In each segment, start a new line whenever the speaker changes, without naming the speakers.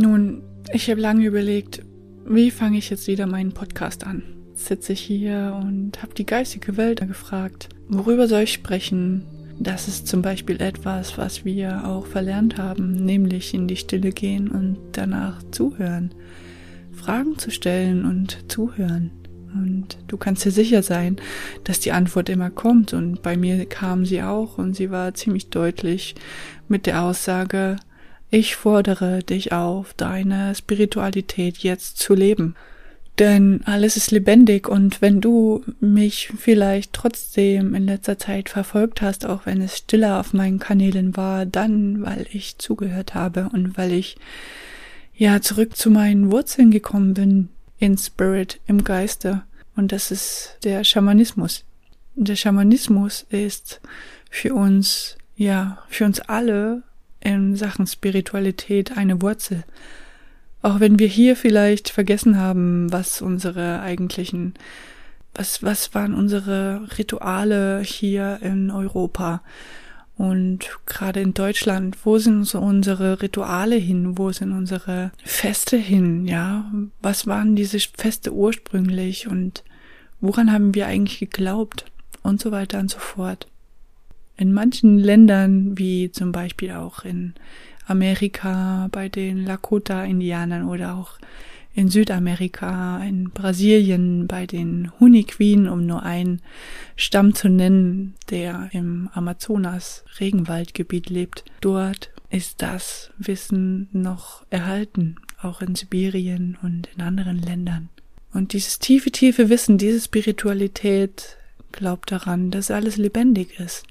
Nun, ich habe lange überlegt, wie fange ich jetzt wieder meinen Podcast an? Sitze ich hier und habe die geistige Welt gefragt, worüber soll ich sprechen? Das ist zum Beispiel etwas, was wir auch verlernt haben, nämlich in die Stille gehen und danach zuhören. Fragen zu stellen und zuhören. Und du kannst dir sicher sein, dass die Antwort immer kommt. Und bei mir kam sie auch und sie war ziemlich deutlich mit der Aussage, ich fordere dich auf, deine Spiritualität jetzt zu leben. Denn alles ist lebendig und wenn du mich vielleicht trotzdem in letzter Zeit verfolgt hast, auch wenn es stiller auf meinen Kanälen war, dann, weil ich zugehört habe und weil ich ja zurück zu meinen Wurzeln gekommen bin, in Spirit, im Geiste. Und das ist der Schamanismus. Der Schamanismus ist für uns, ja, für uns alle in Sachen Spiritualität eine Wurzel. Auch wenn wir hier vielleicht vergessen haben, was unsere eigentlichen, was, was waren unsere Rituale hier in Europa? Und gerade in Deutschland, wo sind so unsere Rituale hin? Wo sind unsere Feste hin? Ja, was waren diese Feste ursprünglich und woran haben wir eigentlich geglaubt? Und so weiter und so fort. In manchen Ländern, wie zum Beispiel auch in Amerika bei den Lakota-Indianern oder auch in Südamerika, in Brasilien bei den Huniquin, um nur einen Stamm zu nennen, der im Amazonas Regenwaldgebiet lebt. Dort ist das Wissen noch erhalten, auch in Sibirien und in anderen Ländern. Und dieses tiefe, tiefe Wissen, diese Spiritualität glaubt daran, dass alles lebendig ist.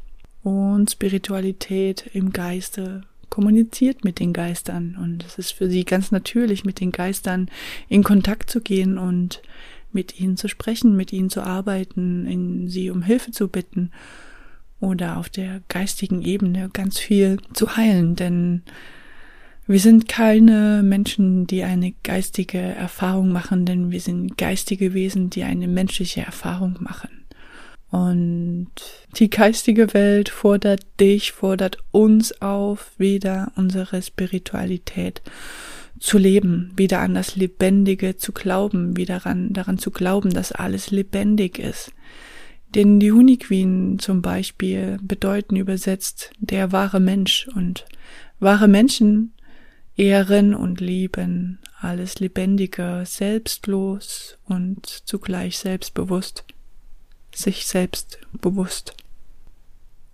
Und Spiritualität im Geiste kommuniziert mit den Geistern und es ist für sie ganz natürlich, mit den Geistern in Kontakt zu gehen und mit ihnen zu sprechen, mit ihnen zu arbeiten, in sie um Hilfe zu bitten oder auf der geistigen Ebene ganz viel zu heilen, denn wir sind keine Menschen, die eine geistige Erfahrung machen, denn wir sind geistige Wesen, die eine menschliche Erfahrung machen. Und die geistige Welt fordert dich, fordert uns auf, wieder unsere Spiritualität zu leben, wieder an das Lebendige zu glauben, wieder daran, daran zu glauben, dass alles lebendig ist. Denn die Huniquin zum Beispiel bedeuten übersetzt der wahre Mensch und wahre Menschen ehren und lieben alles Lebendige, selbstlos und zugleich selbstbewusst sich selbst bewusst.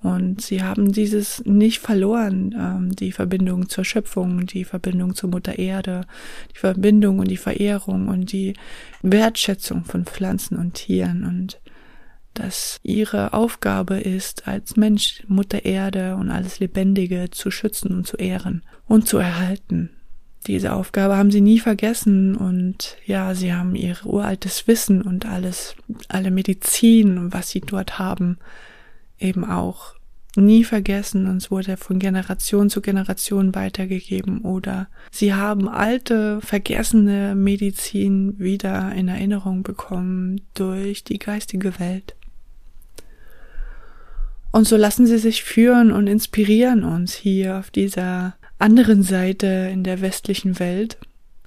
Und sie haben dieses nicht verloren, ähm, die Verbindung zur Schöpfung, die Verbindung zur Mutter Erde, die Verbindung und die Verehrung und die Wertschätzung von Pflanzen und Tieren und dass ihre Aufgabe ist, als Mensch Mutter Erde und alles Lebendige zu schützen und zu ehren und zu erhalten diese Aufgabe haben sie nie vergessen und ja, sie haben ihr uraltes Wissen und alles, alle Medizin, was sie dort haben, eben auch nie vergessen und es wurde von Generation zu Generation weitergegeben oder sie haben alte, vergessene Medizin wieder in Erinnerung bekommen durch die geistige Welt. Und so lassen sie sich führen und inspirieren uns hier auf dieser anderen Seite in der westlichen Welt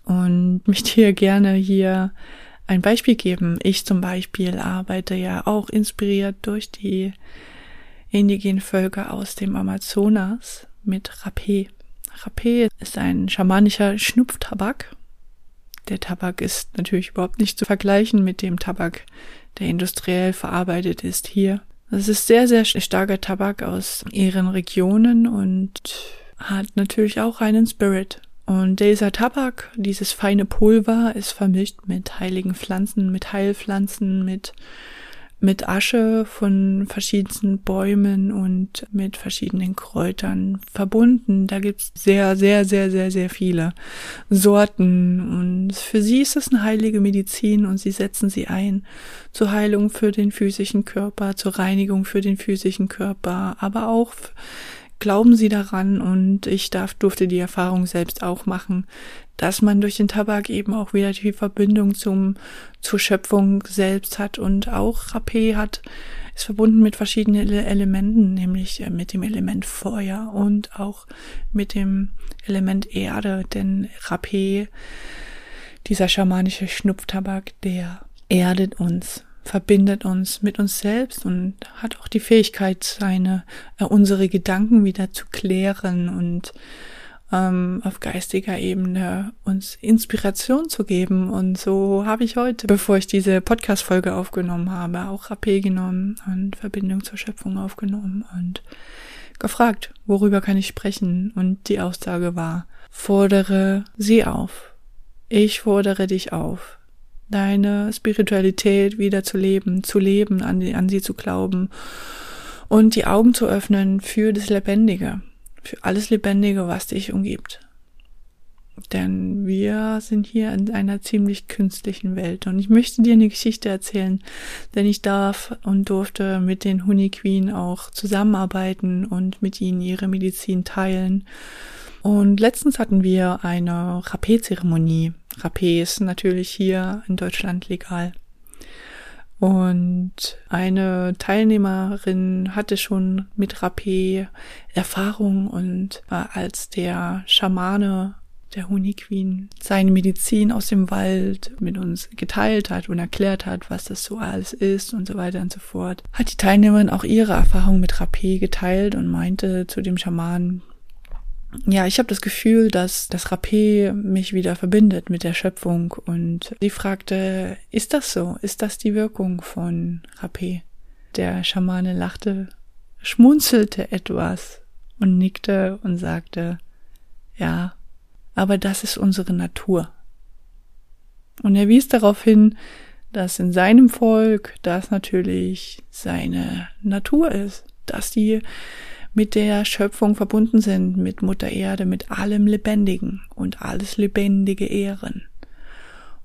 und möchte hier gerne hier ein Beispiel geben. Ich zum Beispiel arbeite ja auch inspiriert durch die indigenen Völker aus dem Amazonas mit Rapé. Rapé ist ein schamanischer Schnupftabak. Der Tabak ist natürlich überhaupt nicht zu vergleichen mit dem Tabak, der industriell verarbeitet ist hier. Das ist sehr, sehr starker Tabak aus ihren Regionen und hat natürlich auch einen Spirit. Und dieser Tabak, dieses feine Pulver, ist vermischt mit heiligen Pflanzen, mit Heilpflanzen, mit, mit Asche von verschiedensten Bäumen und mit verschiedenen Kräutern verbunden. Da gibt's sehr, sehr, sehr, sehr, sehr viele Sorten. Und für sie ist es eine heilige Medizin und sie setzen sie ein zur Heilung für den physischen Körper, zur Reinigung für den physischen Körper, aber auch glauben Sie daran und ich darf, durfte die Erfahrung selbst auch machen, dass man durch den Tabak eben auch wieder die Verbindung zum, zur Schöpfung selbst hat und auch Rapé hat ist verbunden mit verschiedenen Elementen, nämlich äh, mit dem Element Feuer und auch mit dem Element Erde, denn Rapé, dieser schamanische Schnupftabak, der erdet uns, verbindet uns mit uns selbst und hat auch die Fähigkeit, seine, äh, unsere Gedanken wieder zu klären und ähm, auf geistiger Ebene uns Inspiration zu geben. Und so habe ich heute, bevor ich diese Podcast-Folge aufgenommen habe, auch AP genommen und Verbindung zur Schöpfung aufgenommen und gefragt, worüber kann ich sprechen? Und die Aussage war, fordere sie auf. Ich fordere dich auf, deine Spiritualität wieder zu leben, zu leben, an, die, an sie zu glauben und die Augen zu öffnen für das Lebendige für alles Lebendige, was dich umgibt. Denn wir sind hier in einer ziemlich künstlichen Welt. Und ich möchte dir eine Geschichte erzählen, denn ich darf und durfte mit den Honey Queen auch zusammenarbeiten und mit ihnen ihre Medizin teilen. Und letztens hatten wir eine Rapé-Zeremonie. Rapé ist natürlich hier in Deutschland legal. Und eine Teilnehmerin hatte schon mit Rapé Erfahrung und als der Schamane der Honey Queen seine Medizin aus dem Wald mit uns geteilt hat und erklärt hat, was das so alles ist und so weiter und so fort, hat die Teilnehmerin auch ihre Erfahrung mit Rapé geteilt und meinte zu dem Schamanen, ja, ich habe das Gefühl, dass das Rapé mich wieder verbindet mit der Schöpfung. Und sie fragte, ist das so? Ist das die Wirkung von Rapé? Der Schamane lachte, schmunzelte etwas und nickte und sagte, ja, aber das ist unsere Natur. Und er wies darauf hin, dass in seinem Volk das natürlich seine Natur ist, dass die mit der Schöpfung verbunden sind, mit Mutter Erde, mit allem Lebendigen und alles Lebendige ehren.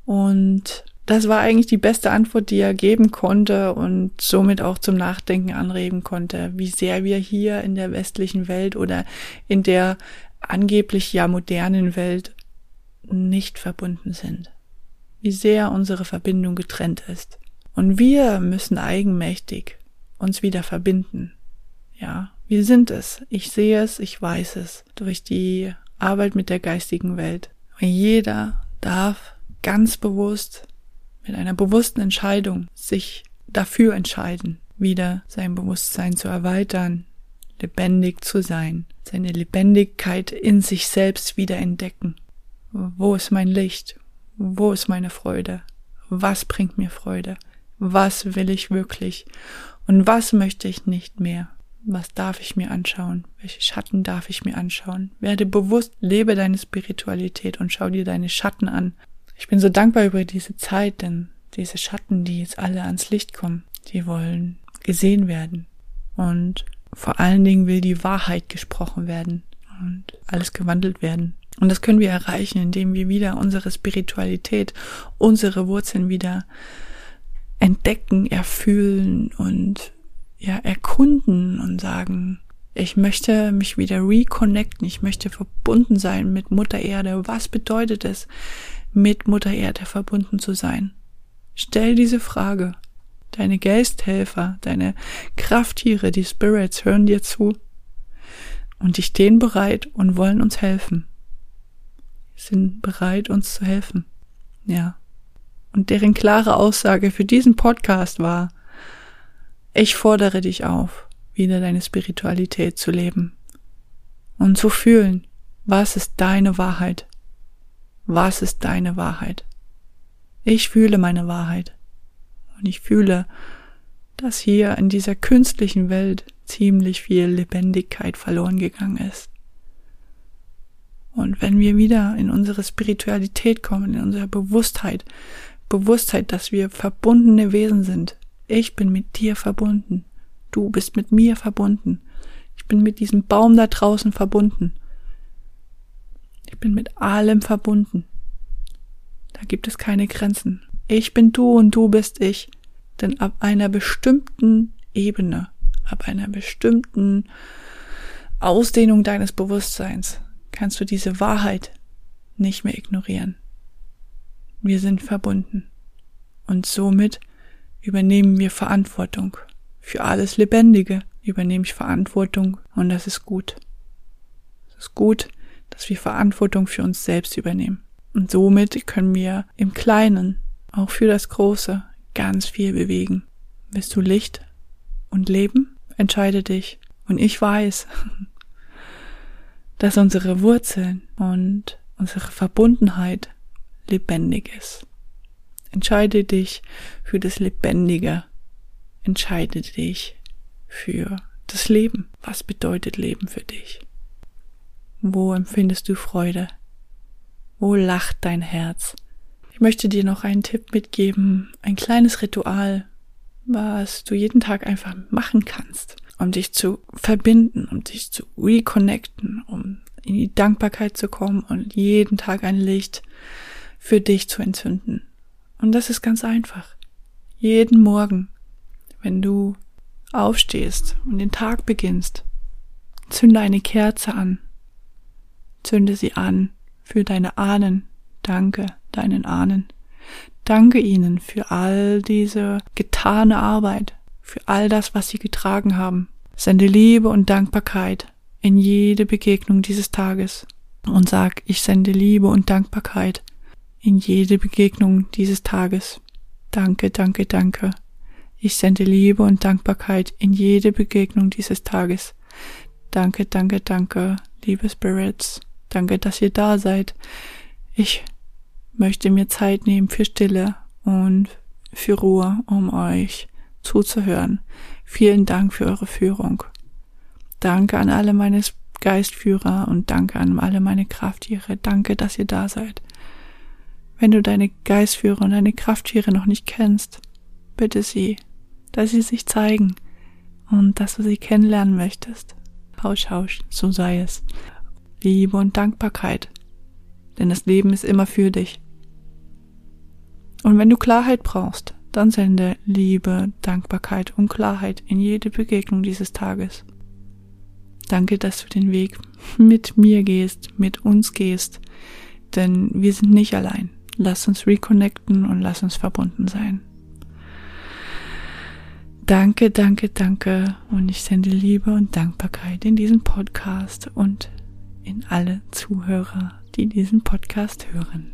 Und das war eigentlich die beste Antwort, die er geben konnte und somit auch zum Nachdenken anregen konnte, wie sehr wir hier in der westlichen Welt oder in der angeblich ja modernen Welt nicht verbunden sind. Wie sehr unsere Verbindung getrennt ist. Und wir müssen eigenmächtig uns wieder verbinden. Ja, wir sind es. Ich sehe es, ich weiß es. Durch die Arbeit mit der geistigen Welt. Jeder darf ganz bewusst mit einer bewussten Entscheidung sich dafür entscheiden, wieder sein Bewusstsein zu erweitern, lebendig zu sein, seine Lebendigkeit in sich selbst wieder entdecken. Wo ist mein Licht? Wo ist meine Freude? Was bringt mir Freude? Was will ich wirklich? Und was möchte ich nicht mehr? Was darf ich mir anschauen? Welche Schatten darf ich mir anschauen? Werde bewusst, lebe deine Spiritualität und schau dir deine Schatten an. Ich bin so dankbar über diese Zeit, denn diese Schatten, die jetzt alle ans Licht kommen, die wollen gesehen werden. Und vor allen Dingen will die Wahrheit gesprochen werden und alles gewandelt werden. Und das können wir erreichen, indem wir wieder unsere Spiritualität, unsere Wurzeln wieder entdecken, erfühlen und ja, erkunden und sagen, ich möchte mich wieder reconnecten, ich möchte verbunden sein mit Mutter Erde. Was bedeutet es, mit Mutter Erde verbunden zu sein? Stell diese Frage. Deine Geisthelfer, deine Krafttiere, die Spirits hören dir zu und die stehen bereit und wollen uns helfen. Sind bereit, uns zu helfen. Ja. Und deren klare Aussage für diesen Podcast war, ich fordere dich auf, wieder deine Spiritualität zu leben und zu fühlen, was ist deine Wahrheit? Was ist deine Wahrheit? Ich fühle meine Wahrheit und ich fühle, dass hier in dieser künstlichen Welt ziemlich viel Lebendigkeit verloren gegangen ist. Und wenn wir wieder in unsere Spiritualität kommen, in unsere Bewusstheit, Bewusstheit, dass wir verbundene Wesen sind, ich bin mit dir verbunden. Du bist mit mir verbunden. Ich bin mit diesem Baum da draußen verbunden. Ich bin mit allem verbunden. Da gibt es keine Grenzen. Ich bin du und du bist ich. Denn ab einer bestimmten Ebene, ab einer bestimmten Ausdehnung deines Bewusstseins kannst du diese Wahrheit nicht mehr ignorieren. Wir sind verbunden. Und somit übernehmen wir Verantwortung Für alles Lebendige übernehme ich Verantwortung und das ist gut. Es ist gut, dass wir Verantwortung für uns selbst übernehmen. Und somit können wir im Kleinen, auch für das Große, ganz viel bewegen. Bist du Licht und Leben? Entscheide dich. Und ich weiß, dass unsere Wurzeln und unsere Verbundenheit lebendig ist. Entscheide dich für das Lebendige. Entscheide dich für das Leben. Was bedeutet Leben für dich? Wo empfindest du Freude? Wo lacht dein Herz? Ich möchte dir noch einen Tipp mitgeben, ein kleines Ritual, was du jeden Tag einfach machen kannst, um dich zu verbinden, um dich zu reconnecten, um in die Dankbarkeit zu kommen und jeden Tag ein Licht für dich zu entzünden. Und das ist ganz einfach. Jeden Morgen, wenn du aufstehst und den Tag beginnst, zünde eine Kerze an. Zünde sie an für deine Ahnen. Danke deinen Ahnen. Danke ihnen für all diese getane Arbeit, für all das, was sie getragen haben. Sende Liebe und Dankbarkeit in jede Begegnung dieses Tages und sag, ich sende Liebe und Dankbarkeit in jede Begegnung dieses Tages. Danke, danke, danke. Ich sende Liebe und Dankbarkeit in jede Begegnung dieses Tages. Danke, danke, danke, liebe Spirits. Danke, dass ihr da seid. Ich möchte mir Zeit nehmen für Stille und für Ruhe, um euch zuzuhören. Vielen Dank für eure Führung. Danke an alle meine Geistführer und danke an alle meine Krafttiere. Danke, dass ihr da seid. Wenn du deine Geistführer und deine Krafttiere noch nicht kennst, bitte sie, dass sie sich zeigen und dass du sie kennenlernen möchtest. Hausch, hausch, so sei es. Liebe und Dankbarkeit, denn das Leben ist immer für dich. Und wenn du Klarheit brauchst, dann sende Liebe, Dankbarkeit und Klarheit in jede Begegnung dieses Tages. Danke, dass du den Weg mit mir gehst, mit uns gehst, denn wir sind nicht allein. Lass uns reconnecten und lass uns verbunden sein. Danke, danke, danke und ich sende Liebe und Dankbarkeit in diesen Podcast und in alle Zuhörer, die diesen Podcast hören.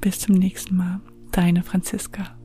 Bis zum nächsten Mal, deine Franziska.